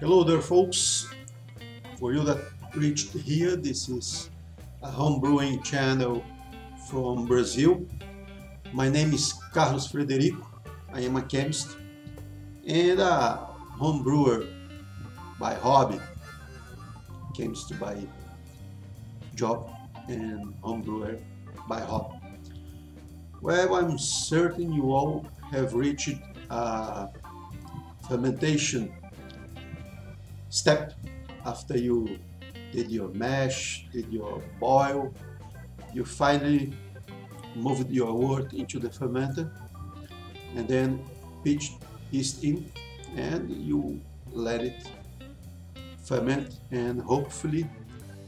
Hello there, folks. For you that reached here, this is a homebrewing channel from Brazil. My name is Carlos Frederico. I am a chemist and a homebrewer by hobby, chemist by job, and homebrewer by hobby. Well, I'm certain you all have reached a fermentation step after you did your mash, did your boil, you finally moved your wort into the fermenter and then pitched yeast in and you let it ferment and hopefully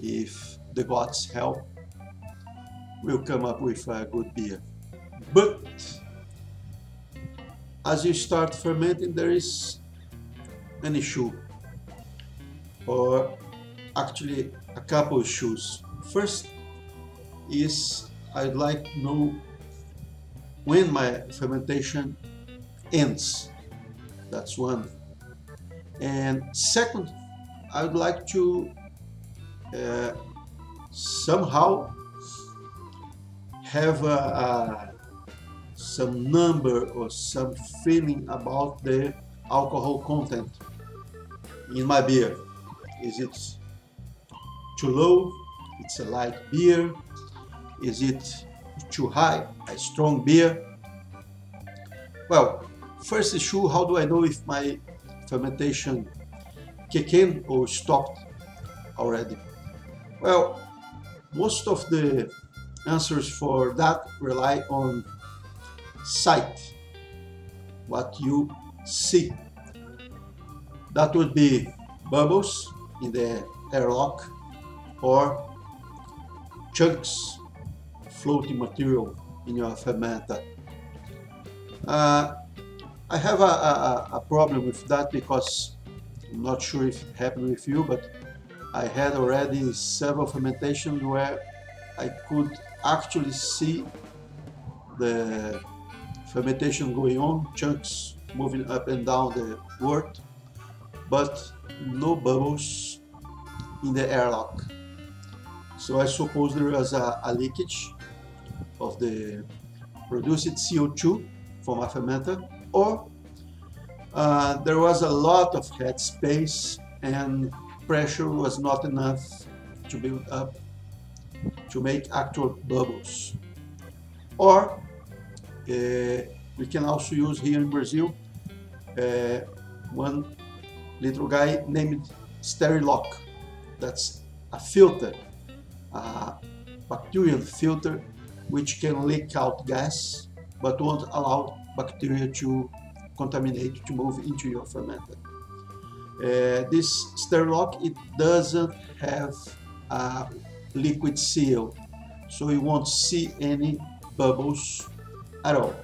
if the gods help we'll come up with a good beer. But as you start fermenting there is an issue or actually a couple of shoes. First is I'd like to know when my fermentation ends. That's one. And second, I would like to uh, somehow have a, a, some number or some feeling about the alcohol content in my beer. Is it too low? It's a light beer. Is it too high? A strong beer? Well, first issue, how do I know if my fermentation kicked in or stopped already? Well, most of the answers for that rely on sight, what you see. That would be bubbles in the airlock or chunks floating material in your fermenter. Uh, I have a, a, a, problem with that because I'm not sure if it happened with you, but I had already several fermentations where I could actually see the fermentation going on, chunks moving up and down the wort, but no bubbles in the airlock. So I suppose there was a, a leakage of the produced CO2 from a fermenter, or uh, there was a lot of head space and pressure was not enough to build up to make actual bubbles. Or uh, we can also use here in Brazil uh, one little guy named Sterilock. That's a filter, a bacterial filter which can leak out gas but won't allow bacteria to contaminate to move into your fermenter. Uh, this Sterilock it doesn't have a liquid seal so you won't see any bubbles at all.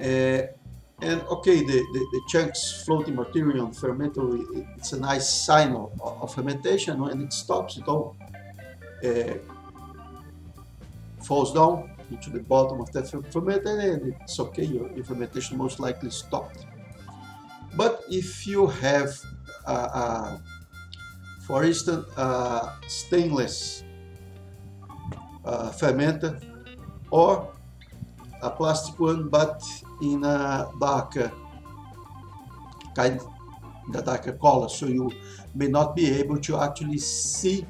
Uh, and okay, the, the, the, chunks floating material on fermenter, it's a nice sign of, of fermentation. When it stops, it all uh, falls down into the bottom of that fermenter and it's okay, your, your fermentation most likely stopped. But if you have, uh, uh, for instance, a stainless uh, fermenter or a plastic one, but in a darker kind, the darker color, so you may not be able to actually see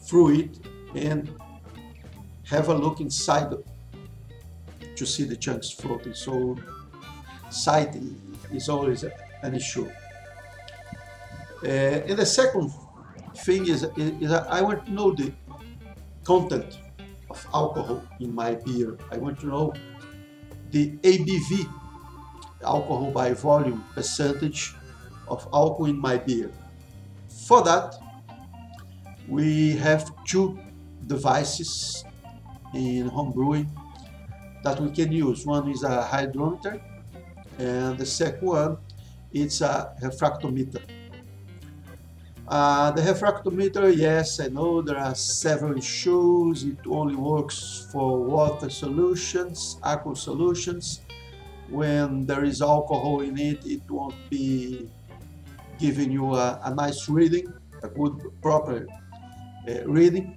through it and have a look inside to see the chunks floating. So sight is always an issue. Uh, and the second thing is, is I want to know the content of alcohol in my beer. I want to know the ABV, alcohol by volume percentage of alcohol in my beer. For that, we have two devices in homebrewing that we can use. One is a hydrometer, and the second one it's a refractometer. Uh, the refractometer, yes, I know there are several issues. It only works for water solutions, aqueous solutions. When there is alcohol in it, it won't be giving you a, a nice reading, a good proper uh, reading.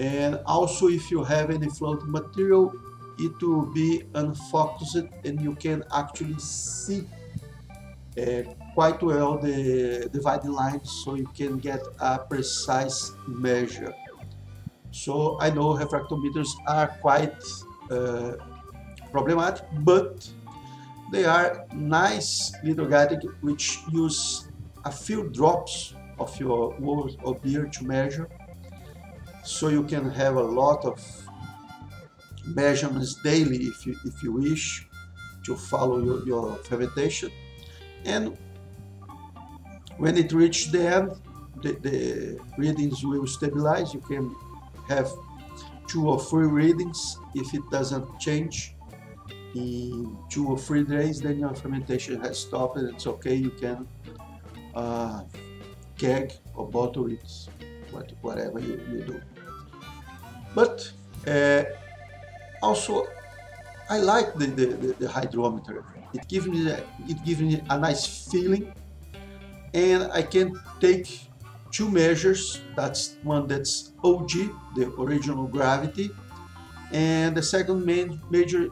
And also if you have any floating material, it will be unfocused and you can actually see uh, quite well the dividing lines so you can get a precise measure. So I know refractometers are quite uh, problematic, but they are nice little gadget which use a few drops of your wort or beer to measure so you can have a lot of measurements daily if you, if you wish to follow your, your fermentation and when it reaches the end the, the readings will stabilize. You can have two or three readings. If it doesn't change in two or three days then your fermentation has stopped and it's okay. You can uh, keg or bottle it whatever you, you do. But uh, also I like the, the, the, the, hydrometer. It gives me it gives me a nice feeling and I can take two measures that's one that's OG the original gravity and the second main major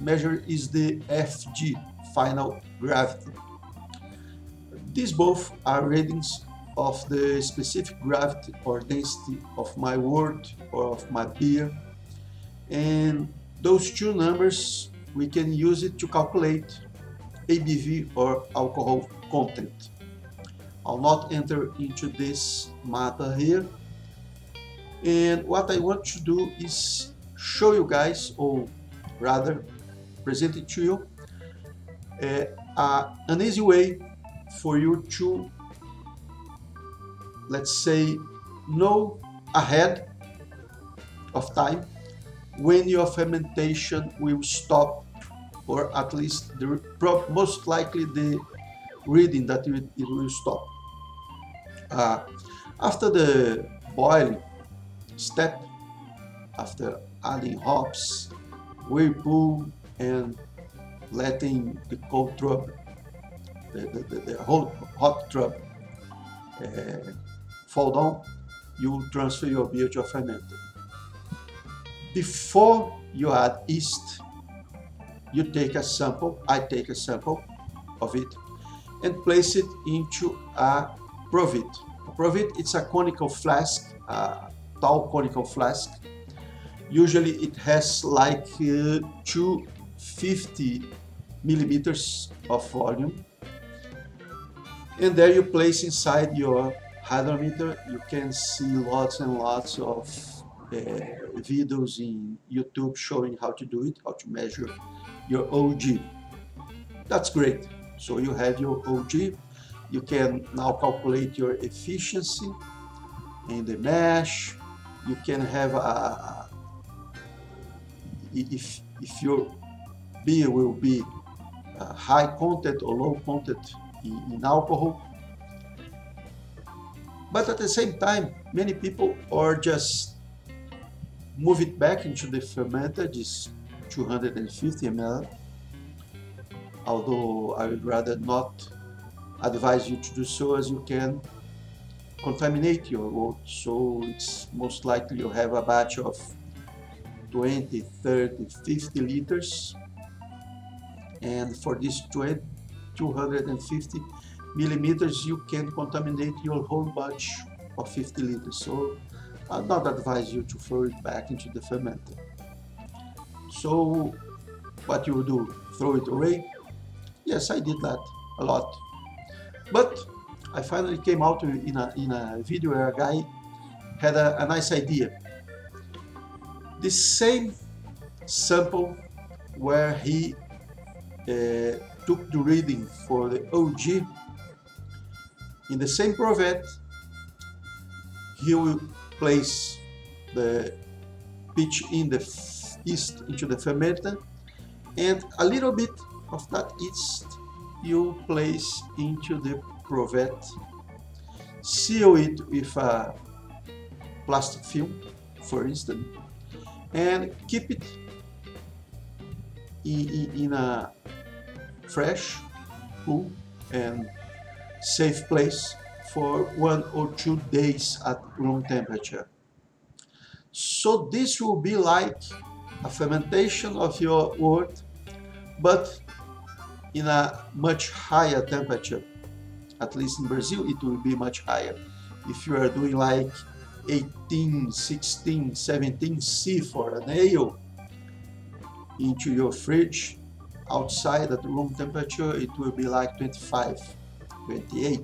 measure is the FG, final gravity. These both are readings of the specific gravity or density of my wort or of my beer. And those two numbers, we can use it to calculate ABV or alcohol content. I'll not enter into this matter here. And what I want to do is show you guys, or rather present it to you uh, uh, an easy way for you to, let's say, know ahead of time when your fermentation will stop or at least the most likely the reading that it, it will stop. Uh, after the boiling step, after adding hops, whirlpool, and letting the cold drop, the, the, the, the whole hot drop uh, fall down, you transfer your beer to a fermenter. Before you add yeast, you take a sample, I take a sample of it, and place it into a Provit. A Provit, it's a conical flask, a tall conical flask. Usually it has like uh, two 50 millimeters of volume and there you place inside your hydrometer you can see lots and lots of uh, videos in YouTube showing how to do it, how to measure your OG. That's great. So you have your OG. You can now calculate your efficiency in the mash. You can have a, if if your beer will be uh, high content or low content in, in, alcohol. But at the same time, many people are just move it back into the fermenter, this 250 ml. Although I would rather not advise you to do so as you can contaminate your wort. So it's most likely you have a batch of 20, 30, 50 liters and for this 250 millimeters you can contaminate your whole batch of 50 liters so I'd not advise you to throw it back into the fermenter so what you do throw it away yes I did that a lot. But I finally came out in a, in a video where a guy had a, a nice idea. The same sample where he uh, took the reading for the OG in the same Provette he will place the pitch in the yeast into the fermenter and a little bit of that yeast you place into the Provette seal it with a plastic film for instance and keep it in, in, in a fresh, cool, and safe place for one or two days at room temperature. So this will be like a fermentation of your wort, but in a much higher temperature. At least in Brazil, it will be much higher. If you are doing like 18, 16, 17 C for an ale into your fridge, outside at room temperature, it will be like 25, 28,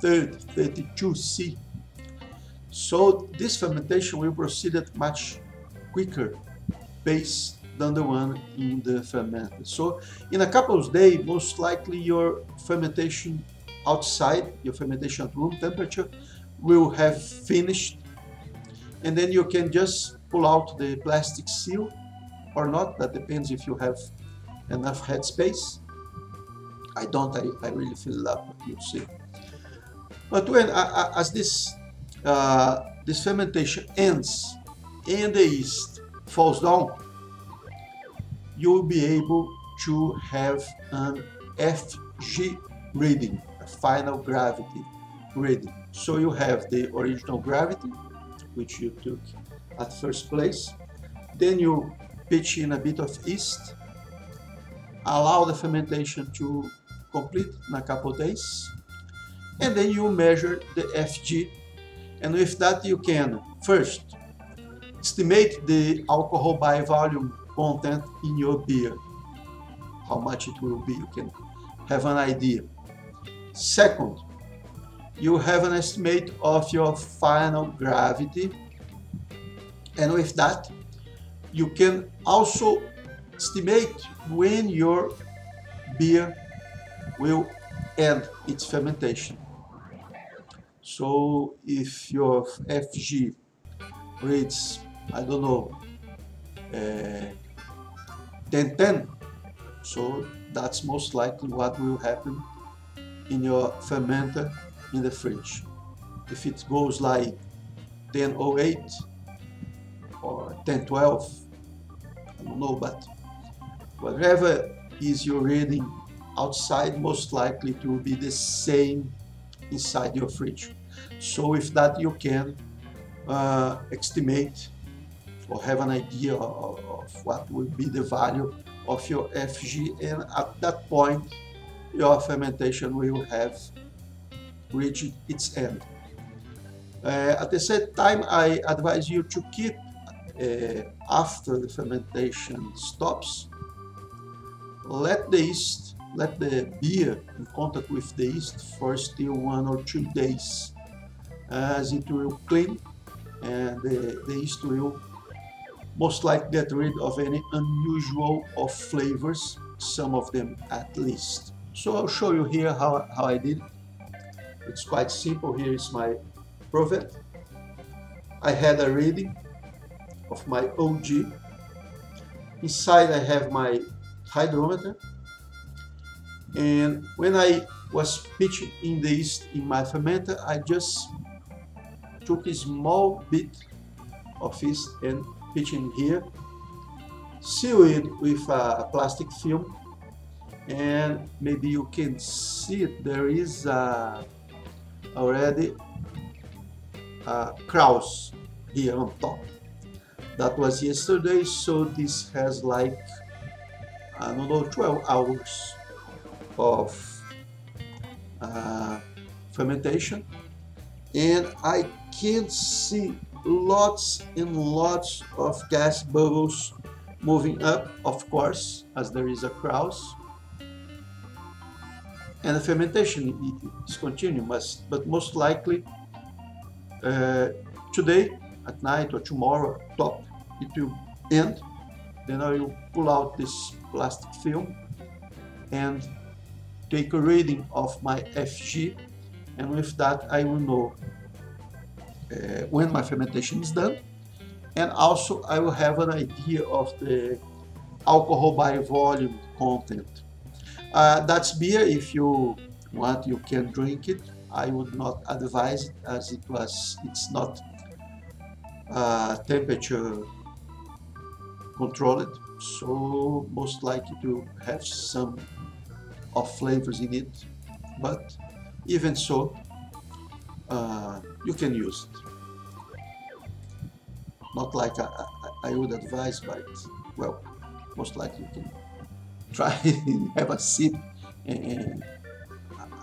30, 32 C. So this fermentation will proceed at much quicker pace than the one in the fermenter. So in a couple of days, most likely your fermentation outside, your fermentation at room temperature, will have finished. And then you can just pull out the plastic seal or not. That depends if you have enough headspace. I don't, I, I really fill up, you see. But when, as this, uh, this fermentation ends and the yeast falls down, you will be able to have an FG reading, a final gravity reading. So you have the original gravity, which you took at first place. Then you pitch in a bit of yeast, allow the fermentation to complete in a couple days, and then you measure the FG. And with that, you can first estimate the alcohol by volume content in your beer, how much it will be. You can have an idea. Second, you have an estimate of your final gravity, and with that, you can also estimate when your beer will end its fermentation. So if your FG reads, I don't know, uh, 10 10, so that's most likely what will happen in your fermenter in the fridge. If it goes like 1008 or 1012, I don't know, but whatever is your reading outside, most likely it will be the same inside your fridge. So with that you can uh, estimate or have an idea of, of what will be the value of your FG and at that point your fermentation will have reached its end. Uh, at the same time, I advise you to keep uh, after the fermentation stops, let the yeast, let the beer in contact with the yeast for still one or two days, as it will clean and the, the yeast will most likely get rid of any unusual off flavors, some of them at least. So I'll show you here how, how I did. It's quite simple. Here is my Provet. I had a reading of my OG. Inside I have my hydrometer. And when I was pitching in the yeast in my fermenter, I just took a small bit of yeast and here, seal it with a plastic film, and maybe you can see. There is uh, already a krausen here on top that was yesterday so this has like I don't know 12 hours of uh, fermentation and I can't see lots and lots of gas bubbles moving up of course as there is a krausen and the fermentation is continuing but most likely uh, today at night or tomorrow top it will end. Then I will pull out this plastic film and take a reading of my FG and with that I will know when my fermentation is done and also I will have an idea of the alcohol by volume content. Uh, that's beer if you want you can drink it. I would not advise it as it was it's not uh, temperature controlled so most likely to have some off flavors in it but even so, uh, you can use it. Not like I, I, I would advise, but well, most likely you can try have a sip and,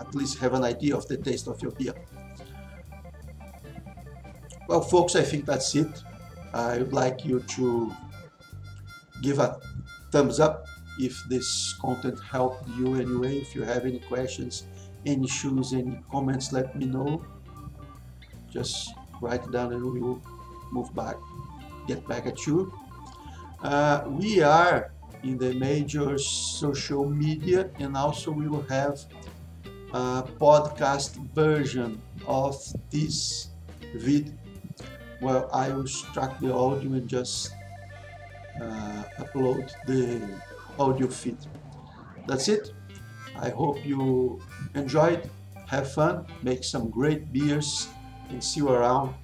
at least have an idea of the taste of your beer. Well, folks, I think that's it. I would like you to give a thumbs up if this content helped you anyway. If you have any questions, any issues, any comments, let me know. Just write it down and we will move back, get back at you. Uh, we are in the major social media and also we will have a podcast version of this video where I will extract the audio and just uh, upload the audio feed. That's it. I hope you enjoyed, have fun, make some great beers, and see you around.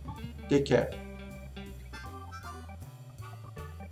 Take care.